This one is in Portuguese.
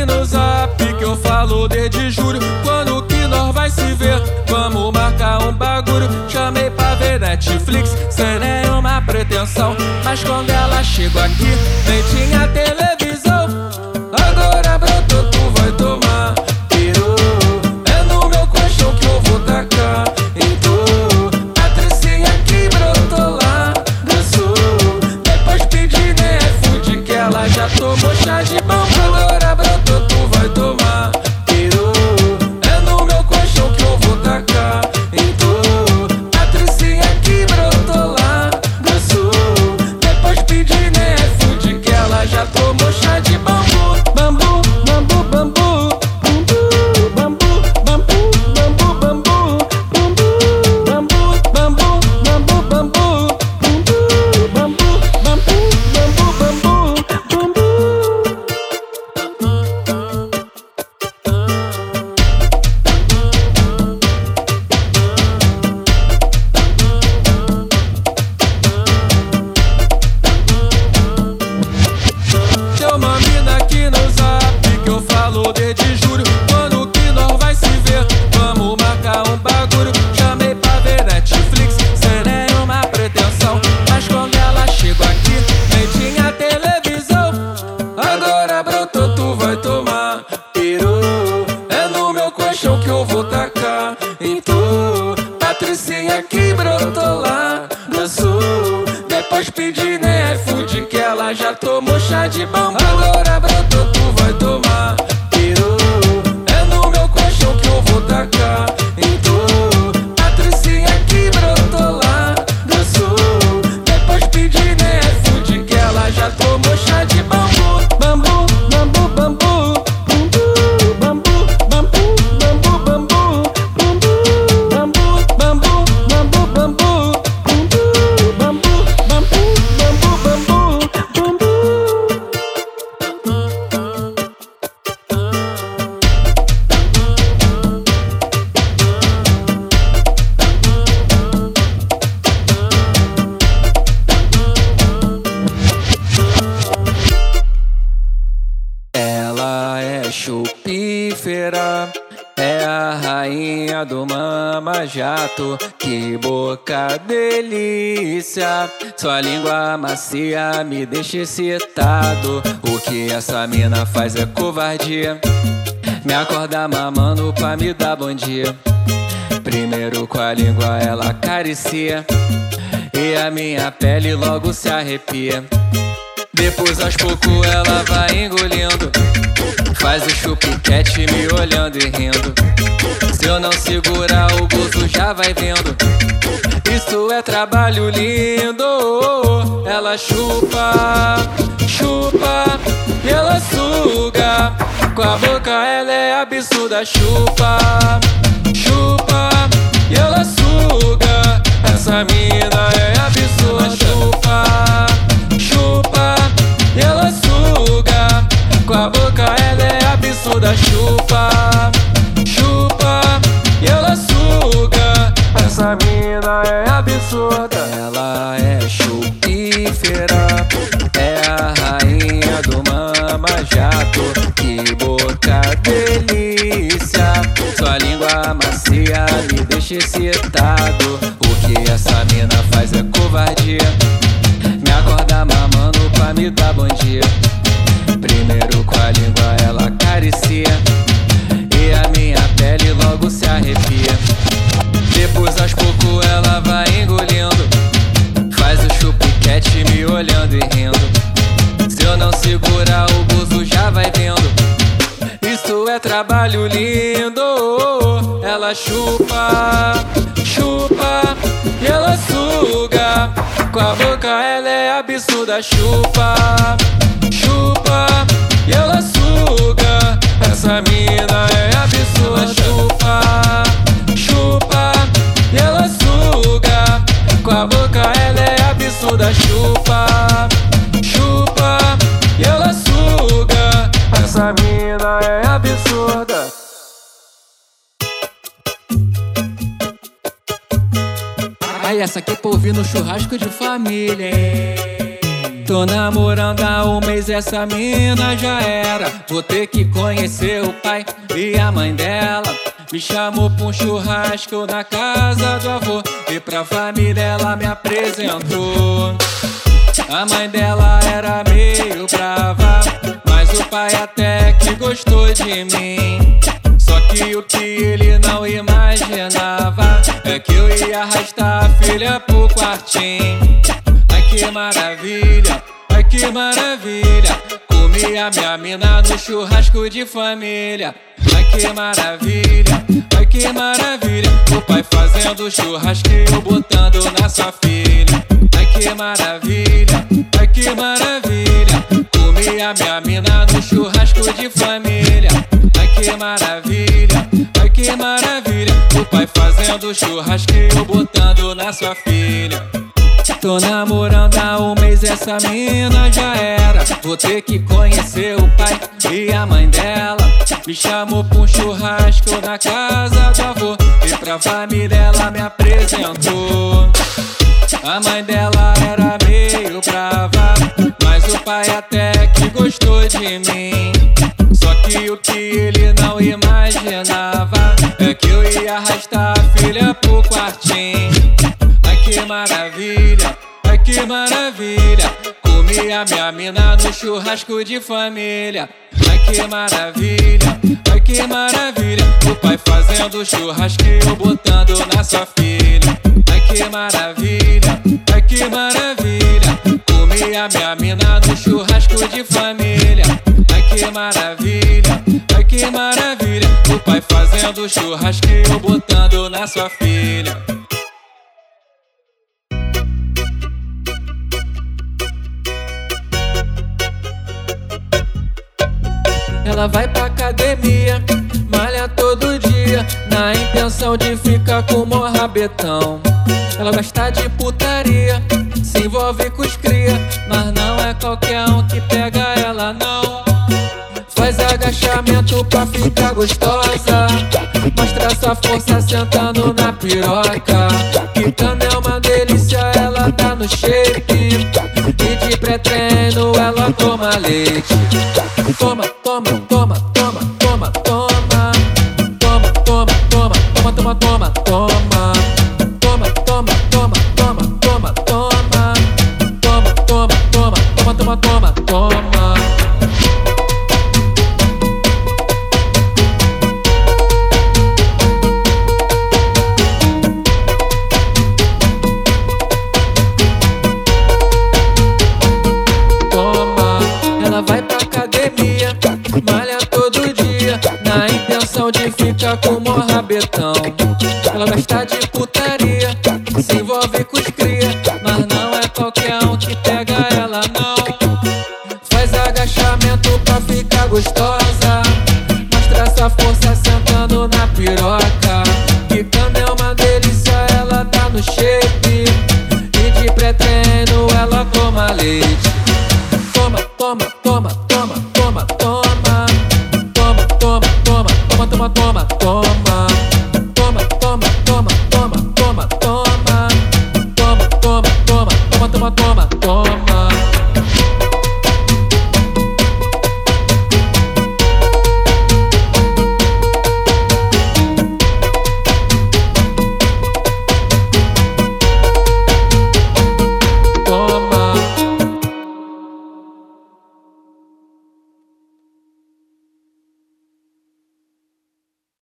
aqui no zap que eu falo desde julho. Quando que nós vai se ver? Vamos marcar um bagulho. Chamei pra ver Netflix, sem nenhuma pretensão. Mas quando ela chegou aqui, nem tinha televisão. Agora brotou, tu vai tomar. Pirou, é no meu colchão que eu vou tacar. Em tu, Patricinha que brotou lá no sul. Depois pedi né, fude que ela já tomou Patricinha que brotou lá no sul. Depois pedi né, food que ela já tomou chá de bambu. Agora do mama jato. Que boca delícia, sua língua macia me deixa excitado. O que essa mina faz é covardia. Me acorda mamando pra me dar bom dia. Primeiro com a língua ela acaricia. E a minha pele logo se arrepia. Depois aos poucos ela vai engolindo Faz o chupiquete me olhando e rindo não segurar o gozo já vai vendo. Isso é trabalho lindo. Ela chupa, chupa ela suga. Com a boca ela é absurda chupa Essa mina é absurda. Ela é chupífera É a rainha do mama jato Que boca delícia. Sua língua macia me deixa excitado. O que essa mina faz é covardia. Me acorda mamando pra me dar bom dia. Chupiquete me olhando e rindo. Se eu não segurar o gozo já vai vendo. Isso é trabalho lindo. Ela chupa, chupa e ela suga. Com a boca ela é absurda. Chupa Essa mina é absurda. Ai, essa aqui é ouvir no churrasco de família, hein? Tô namorando há um mês, essa mina já era. Vou ter que conhecer o pai e a mãe dela. Me chamou pra um churrasco na casa do avô. E pra família ela me apresentou. A mãe dela era meio brava, mas o pai até que gostou de mim. Só que o que ele não imaginava é que eu ia arrastar a filha pro quartinho. Ai que maravilha, ai que maravilha. Comi a minha mina no churrasco de família. Ai que maravilha, ai que maravilha. O pai fazendo churrasco eu botando na sua filha. Ai que maravilha, ai que maravilha. A minha mina no churrasco de família. Ai que maravilha, ai que maravilha. O pai fazendo churrasco e eu botando na sua filha. Tô namorando há um mês, essa mina já era. Vou ter que conhecer o pai e a mãe dela. Me chamou pra um churrasco na casa do avô. E pra família ela me apresentou. A mãe dela era meio brava, mas o pai até de mim. Só que o que ele não imaginava é que eu ia arrastar a filha pro quartinho. Ai que maravilha, ai que maravilha. Comi a minha mina no churrasco de família. Ai que maravilha, ai que maravilha. O pai fazendo churrasco e eu botando na sua filha. Ai que maravilha, ai que maravilha. A minha mina no churrasco de família. Ai que maravilha, ai que maravilha. O pai fazendo churrasco e eu botando na sua filha. Ela vai pra academia, malha todo dia, na intenção de ficar com o rabetão. Ela gosta de putaria, qualquer um que pega ela, não. Faz agachamento pra ficar gostosa, mostra sua força sentando na piroca. Quicando é uma delícia, ela tá no shape. E de pré-treino ela toma leite. Toma, toma, toma, toma, toma. Toma, toma, toma, toma, toma, toma, toma. gosta tá como um rabetão. Ela gosta de putaria, se envolve com os cria. Mas não é qualquer um que pega ela, não. Faz agachamento pra ficar gostosa. Mostra essa força,